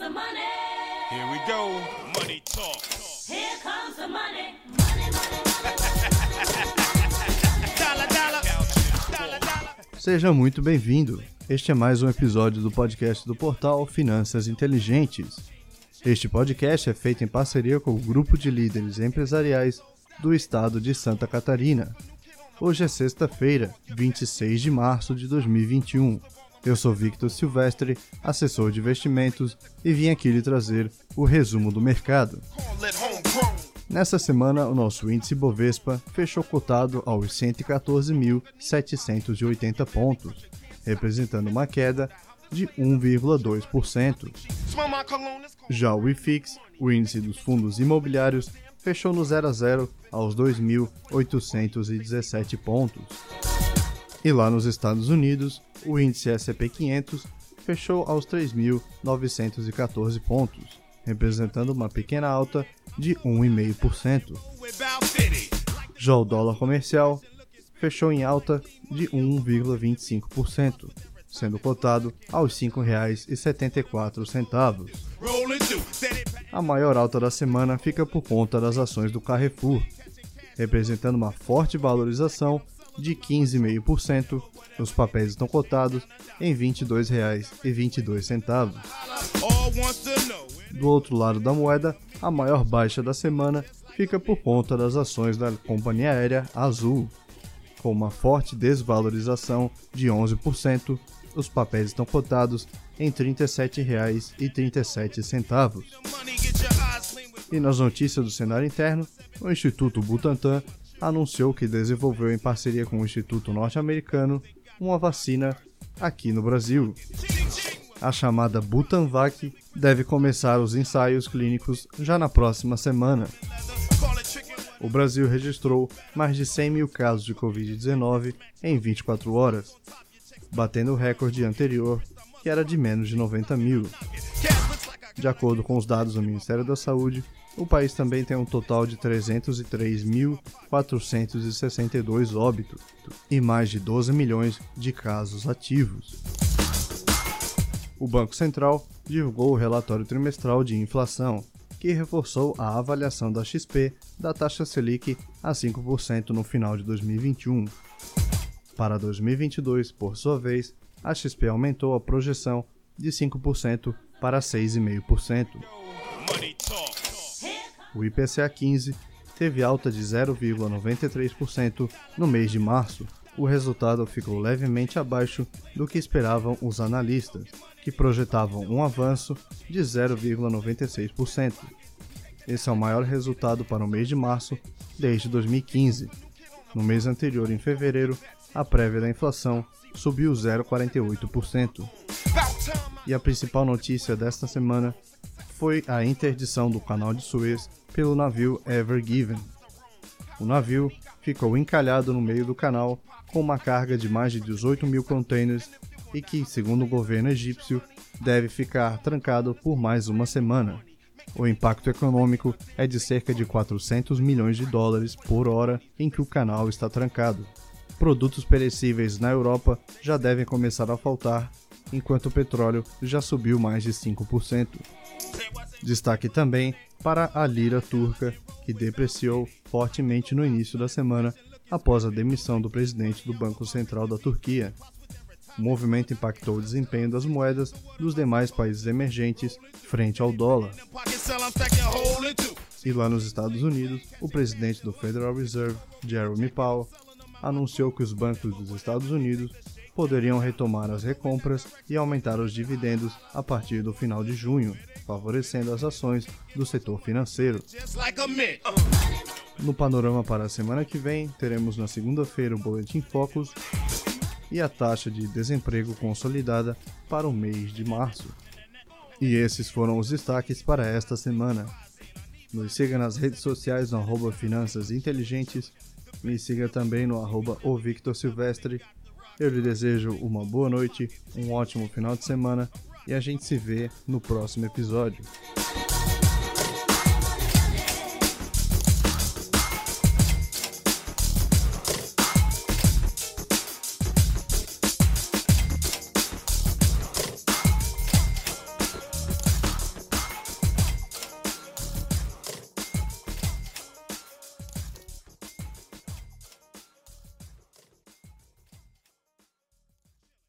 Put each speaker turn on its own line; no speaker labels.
the money.
Here we go. Money talk.
Here comes the money.
Seja muito bem-vindo. Este é mais um episódio do podcast do portal Finanças Inteligentes. Este podcast é feito em parceria com o grupo de líderes empresariais do estado de Santa Catarina. Hoje é sexta-feira, 26 de março de 2021. Eu sou Victor Silvestre, assessor de investimentos, e vim aqui lhe trazer o resumo do mercado. Nessa semana, o nosso índice Bovespa fechou cotado aos 114.780 pontos, representando uma queda de 1,2%.
Smell my cologne. It's cold.
Já o IFIX, o índice dos fundos imobiliários, fechou no 0 a 0 aos 2.817 pontos. E lá nos Estados Unidos, o índice S&P 500 fechou aos 3.914 pontos, representando uma pequena alta de 1,5%.
We're about city.
Já o dólar comercial fechou em alta de 1,25%, sendo cotado aos R$ 5,74.
Rolling through. Said it back.
A maior alta da semana fica por conta das ações do Carrefour, representando uma forte valorização de 15,5%. Os papéis estão cotados em R$ 22,22.
All wants to know.
Do outro lado da moeda, a maior baixa da semana fica por conta das ações da companhia aérea Azul. Com uma forte desvalorização de 11%, os papéis estão cotados em R$ 37,37.
Money get your eyes clean with.
E nas notícias do cenário interno, o Instituto Butantan anunciou que desenvolveu em parceria com o Instituto Norte-Americano uma vacina aqui no Brasil. A chamada Butanvac deve começar os ensaios clínicos já na próxima semana. O Brasil registrou mais de 100 mil casos de Covid-19 em 24 horas, batendo o recorde anterior, que era de menos de 90 mil. De acordo com os dados do Ministério da Saúde, o país também tem um total de 303.462 óbitos e mais de 12 milhões de casos ativos. O Banco Central divulgou o relatório trimestral de inflação, que reforçou a avaliação da XP da taxa Selic a 5% no final de 2021. Para 2022, por sua vez, a XP aumentou a projeção de 5% para 6,5%.
money talk.
O IPCA 15 teve alta de 0,93% no mês de março. O resultado ficou levemente abaixo do que esperavam os analistas, que projetavam um avanço de 0,96%. Esse é o maior resultado para o mês de março desde 2015. No mês anterior, em fevereiro, a prévia da inflação subiu 0,48%. E a principal notícia desta semana foi a interdição do canal de Suez pelo navio Ever Given. O navio ficou encalhado no meio do canal com uma carga de mais de 18 mil containers e que, segundo o governo egípcio, deve ficar trancado por mais uma semana. O impacto econômico é de cerca de 400 milhões de dólares por hora em que o canal está trancado. Produtos perecíveis na Europa já devem começar a faltar, enquanto o petróleo já subiu mais de 5%. Destaque também para a lira turca, que depreciou fortemente no início da semana após a demissão do presidente do Banco Central da Turquia. O movimento impactou o desempenho das moedas dos demais países emergentes frente ao dólar. E lá nos Estados Unidos, o presidente do Federal Reserve, Jeremy Powell, anunciou que os bancos dos Estados Unidos poderiam retomar as recompras e aumentar os dividendos a partir do final de junho, favorecendo as ações do setor financeiro. No panorama para a semana que vem, teremos na segunda-feira o Boletim Focus e a taxa de desemprego consolidada para o mês de março. E esses foram os destaques para esta semana. Nos siga nas redes sociais no arroba Finanças Inteligentes, me siga também no arroba o Victor Silvestre. Eu lhe desejo uma boa noite, um ótimo final de semana e a gente se vê no próximo episódio.